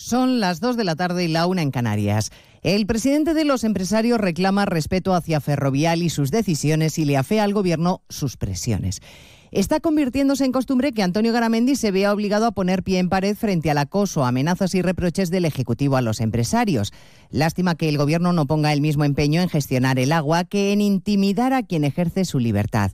Son las 2 de la tarde y la una en Canarias. El presidente de los empresarios reclama respeto hacia Ferrovial y sus decisiones y le afea al gobierno sus presiones. Está convirtiéndose en costumbre que Antonio Garamendi se vea obligado a poner pie en pared frente al acoso, amenazas y reproches del Ejecutivo a los empresarios. Lástima que el Gobierno no ponga el mismo empeño en gestionar el agua que en intimidar a quien ejerce su libertad.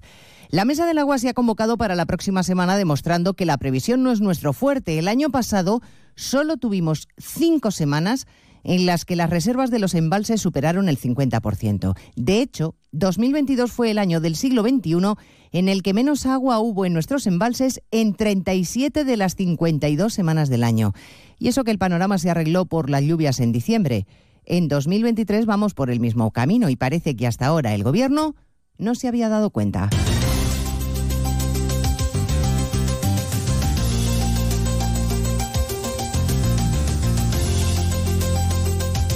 La Mesa del Agua se ha convocado para la próxima semana demostrando que la previsión no es nuestro fuerte. El año pasado solo tuvimos cinco semanas en las que las reservas de los embalses superaron el 50%. De hecho, 2022 fue el año del siglo XXI en el que menos agua hubo en nuestros embalses en 37 de las 52 semanas del año. Y eso que el panorama se arregló por las lluvias en diciembre. En 2023 vamos por el mismo camino y parece que hasta ahora el Gobierno no se había dado cuenta.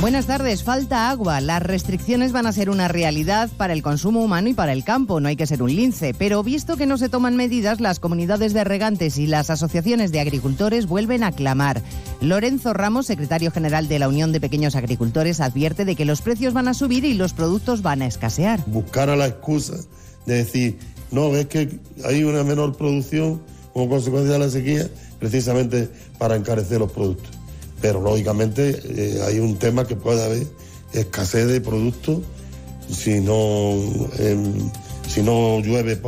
Buenas tardes. Falta agua. Las restricciones van a ser una realidad para el consumo humano y para el campo. No hay que ser un lince. Pero visto que no se toman medidas, las comunidades de regantes y las asociaciones de agricultores vuelven a clamar. Lorenzo Ramos, secretario general de la Unión de Pequeños Agricultores, advierte de que los precios van a subir y los productos van a escasear. Buscar a la excusa de decir, no, es que hay una menor producción como consecuencia de la sequía, precisamente para encarecer los productos pero lógicamente eh, hay un tema que puede haber escasez de productos si no, em, si no llueve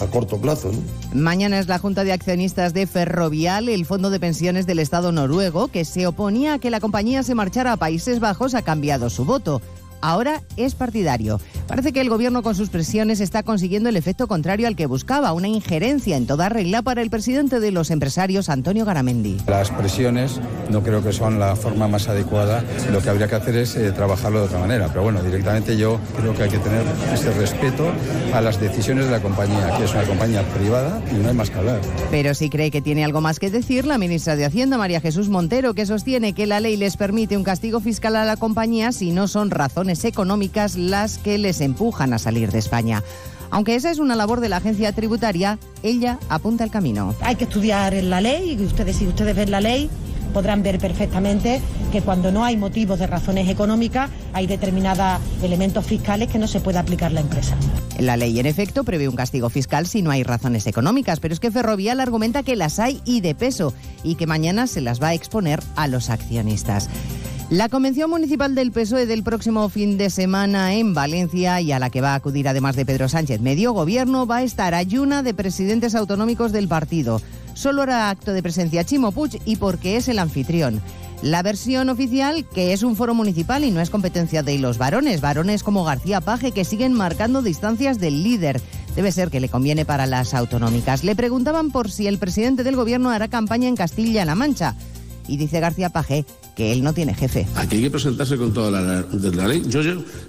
a, corto plazo. Mañana es la Junta de Accionistas de Ferrovial, el fondo de pensiones del Estado noruego, que se oponía a que la compañía se marchara a Países Bajos, ha cambiado su voto ahora es partidario. Parece que el gobierno con sus presiones está consiguiendo el efecto contrario al que buscaba, una injerencia en toda regla para el presidente de los empresarios, Antonio Garamendi. Las presiones no creo que son la forma más adecuada. Lo que habría que hacer es eh, trabajarlo de otra manera. Pero bueno, directamente yo creo que hay que tener ese respeto a las decisiones de la compañía, que es una compañía privada y no hay más que hablar. Pero si cree que tiene algo más que decir, la ministra de Hacienda, María Jesús Montero, que sostiene que la ley les permite un castigo fiscal a la compañía si no son razones económicas las que les empujan a salir de España. Aunque esa es una labor de la agencia tributaria, ella apunta el camino. Hay que estudiar la ley y ustedes, si ustedes ven la ley, podrán ver perfectamente que cuando no hay motivos de razones económicas, hay determinados elementos fiscales que no se puede aplicar la empresa. La ley, en efecto, prevé un castigo fiscal si no hay razones económicas, pero es que Ferrovial argumenta que las hay y de peso y que mañana se las va a exponer a los accionistas. La Convención Municipal del PSOE del próximo fin de semana en Valencia y a la que va a acudir además de Pedro Sánchez medio gobierno va a estar ayuna de presidentes autonómicos del partido. Solo hará acto de presencia Chimo Puig y porque es el anfitrión. La versión oficial, que es un foro municipal y no es competencia de los varones, varones como García Paje que siguen marcando distancias del líder. Debe ser que le conviene para las autonómicas. Le preguntaban por si el presidente del gobierno hará campaña en Castilla-La Mancha. Y dice García Paje que él no tiene jefe. Aquí hay que presentarse con toda la, ley. Yo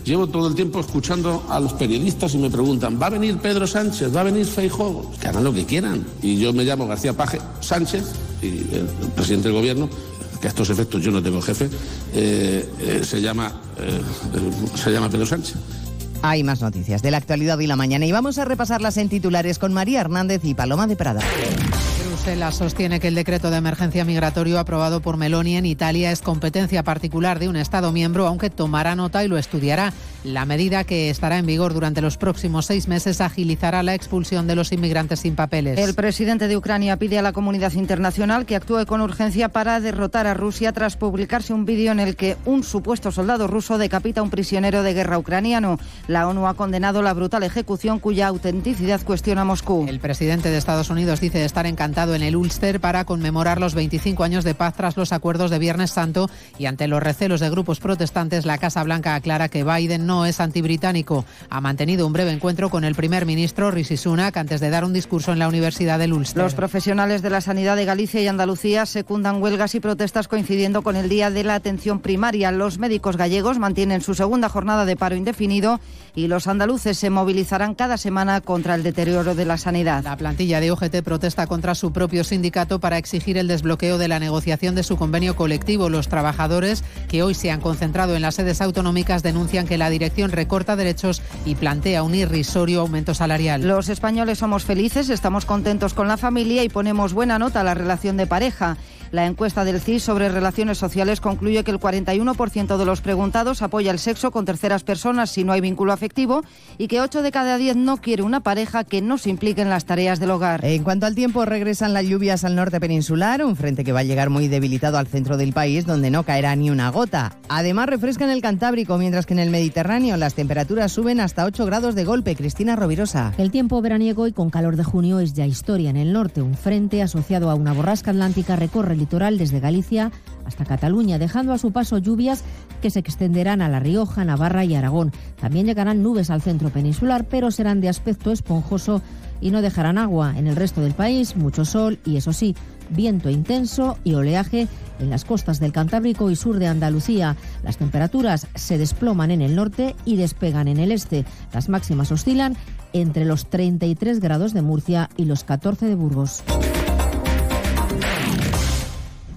llevo, todo el tiempo escuchando a los periodistas y me preguntan, ¿va a venir Pedro Sánchez? ¿Va a venir Feijóo? Que hagan lo que quieran. Y yo me llamo García Paje Sánchez, y el, presidente del gobierno, que a estos efectos yo no tengo jefe, eh, eh, se, llama, eh, se llama Pedro Sánchez. Hay más noticias de la actualidad y la mañana y vamos a repasarlas en titulares con María Hernández y Paloma de Prada. Bruselas sostiene que el decreto de emergencia migratorio aprobado por Meloni en Italia es competencia particular de un Estado miembro, aunque tomará nota y lo estudiará. La medida que estará en vigor durante los próximos seis meses agilizará la expulsión de los inmigrantes sin papeles. El presidente de Ucrania pide a la comunidad internacional que actúe con urgencia para derrotar a Rusia tras publicarse un vídeo en el que un supuesto soldado ruso decapita a un prisionero de guerra ucraniano. La ONU ha condenado la brutal ejecución cuya autenticidad cuestiona Moscú. El presidente de Estados Unidos dice estar encantado en el Ulster para conmemorar los 25 años de paz tras los acuerdos de Viernes Santo y ante los recelos de grupos protestantes, la Casa Blanca aclara que Biden no es antibritánico. Ha mantenido un breve encuentro con el primer ministro Rishi Sunak antes de dar un discurso en la Universidad del Ulster. Los profesionales de la sanidad de Galicia y Andalucía secundan huelgas y protestas coincidiendo con el Día de la Atención Primaria. Los médicos gallegos mantienen su segunda jornada de paro indefinido y los andaluces se movilizarán cada semana contra el deterioro de la sanidad. La plantilla de OGT protesta contra su propio sindicato para exigir el desbloqueo de la negociación de su convenio colectivo. Los trabajadores que hoy se han concentrado en las sedes autonómicas denuncian que la dirección recorta derechos y plantea un irrisorio aumento salarial. Los españoles somos felices, estamos contentos con la familia y ponemos buena nota a la relación de pareja. La encuesta del CIS sobre relaciones sociales concluye que el 41% de los preguntados apoya el sexo con terceras personas si no hay vínculo afectivo y que 8 de cada 10 no quiere una pareja que no se implique en las tareas del hogar. En cuanto al tiempo, regresan las lluvias al norte peninsular, un frente que va a llegar muy debilitado al centro del país, donde no caerá ni una gota. Además, refresca en el Cantábrico, mientras que en el Mediterráneo las temperaturas suben hasta 8 grados de golpe. Cristina Rovirosa. El tiempo veraniego y con calor de junio es ya historia. En el norte, un frente asociado a una borrasca atlántica recorre litoral desde Galicia hasta Cataluña, dejando a su paso lluvias que se extenderán a La Rioja, Navarra y Aragón. También llegarán nubes al centro peninsular, pero serán de aspecto esponjoso y no dejarán agua. En el resto del país, mucho sol y, eso sí, viento intenso y oleaje en las costas del Cantábrico y sur de Andalucía. Las temperaturas se desploman en el norte y despegan en el este. Las máximas oscilan entre los 33 grados de Murcia y los 14 de Burgos.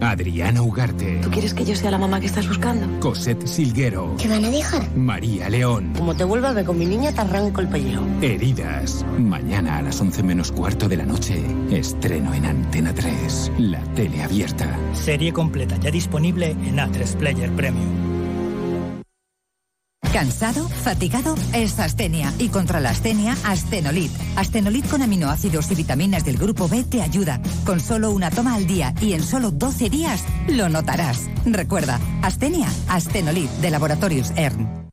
Adriana Ugarte. ¿Tú quieres que yo sea la mamá que estás buscando? Cosette Silguero. ¿Qué van a dejar? María León. Como te vuelva a ver con mi niña, te arranco el pellejo. Heridas. Mañana a las 11 menos cuarto de la noche. Estreno en Antena 3. La tele abierta. Serie completa ya disponible en A3 Player Premium. ¿Cansado? ¿Fatigado? Es astenia. Y contra la astenia, Astenolit. Astenolit con aminoácidos y vitaminas del grupo B te ayuda. Con solo una toma al día y en solo 12 días lo notarás. Recuerda, astenia, Astenolit de Laboratorios ERN.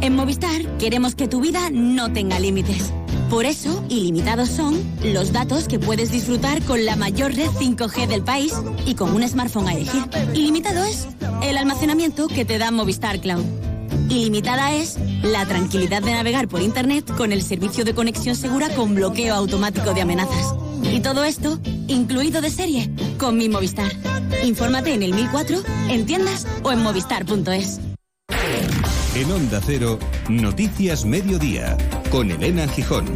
En Movistar queremos que tu vida no tenga límites. Por eso, ilimitados son los datos que puedes disfrutar con la mayor red 5G del país y con un smartphone a elegir. Ilimitado es el almacenamiento que te da Movistar Cloud. Ilimitada es la tranquilidad de navegar por Internet con el servicio de conexión segura con bloqueo automático de amenazas. Y todo esto incluido de serie con mi Movistar. Infórmate en el 1004, en tiendas o en movistar.es. En Onda Cero, Noticias Mediodía, con Elena Gijón.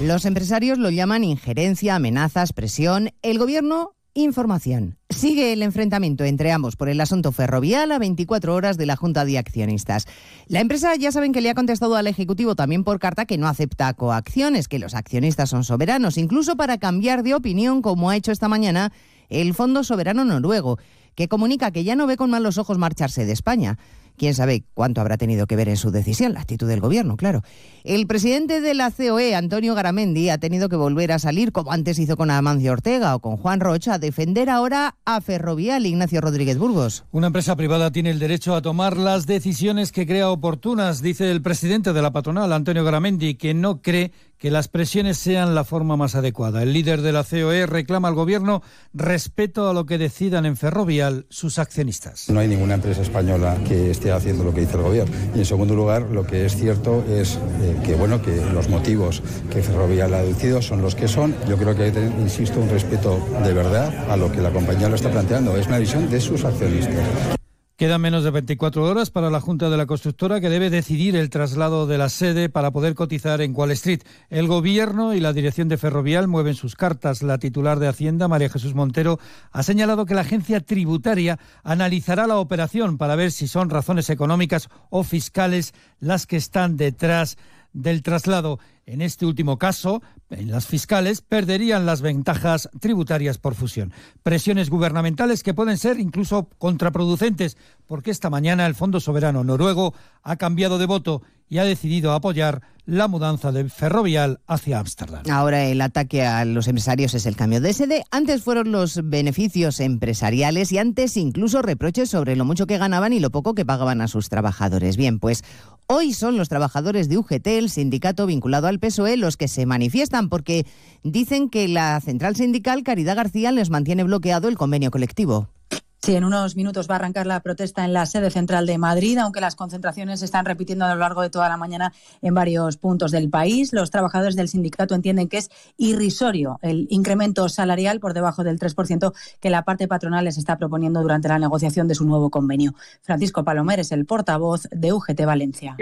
Los empresarios lo llaman injerencia, amenazas, presión. El gobierno, información. Sigue el enfrentamiento entre ambos por el asunto ferrovial a 24 horas de la Junta de Accionistas. La empresa ya saben que le ha contestado al Ejecutivo también por carta que no acepta coacciones, que los accionistas son soberanos, incluso para cambiar de opinión, como ha hecho esta mañana el Fondo Soberano Noruego, que comunica que ya no ve con malos ojos marcharse de España. Quién sabe cuánto habrá tenido que ver en su decisión, la actitud del gobierno, claro. El presidente de la COE, Antonio Garamendi, ha tenido que volver a salir, como antes hizo con Amancio Ortega o con Juan Rocha, a defender ahora a Ferrovial, Ignacio Rodríguez Burgos. Una empresa privada tiene el derecho a tomar las decisiones que crea oportunas, dice el presidente de la patronal, Antonio Garamendi, que no cree que las presiones sean la forma más adecuada. El líder de la COE reclama al gobierno respeto a lo que decidan en Ferrovial sus accionistas. No hay ninguna empresa española que esté haciendo lo que dice el gobierno. Y en segundo lugar, lo que es cierto es eh, que bueno que los motivos que Ferrovial ha decidido son los que son. Yo creo que hay insisto, un respeto de verdad a lo que la compañía lo está planteando. Es una visión de sus accionistas. Quedan menos de 24 horas para la Junta de la Constructora que debe decidir el traslado de la sede para poder cotizar en Wall Street. El Gobierno y la dirección de Ferrovial mueven sus cartas. La titular de Hacienda, María Jesús Montero, ha señalado que la agencia tributaria analizará la operación para ver si son razones económicas o fiscales las que están detrás del traslado. En este último caso, en las fiscales perderían las ventajas tributarias por fusión. Presiones gubernamentales que pueden ser incluso contraproducentes, porque esta mañana el Fondo Soberano Noruego ha cambiado de voto y ha decidido apoyar la mudanza de Ferrovial hacia Ámsterdam. Ahora el ataque a los empresarios es el cambio de sede. Antes fueron los beneficios empresariales y antes incluso reproches sobre lo mucho que ganaban y lo poco que pagaban a sus trabajadores. Bien, pues hoy son los trabajadores de UGT, el sindicato vinculado al PSOE, los que se manifiestan porque dicen que la central sindical Caridad García les mantiene bloqueado el convenio colectivo. Sí, en unos minutos va a arrancar la protesta en la sede central de Madrid, aunque las concentraciones se están repitiendo a lo largo de toda la mañana en varios puntos del país. Los trabajadores del sindicato entienden que es irrisorio el incremento salarial por debajo del 3% que la parte patronal les está proponiendo durante la negociación de su nuevo convenio. Francisco Palomer es el portavoz de UGT Valencia.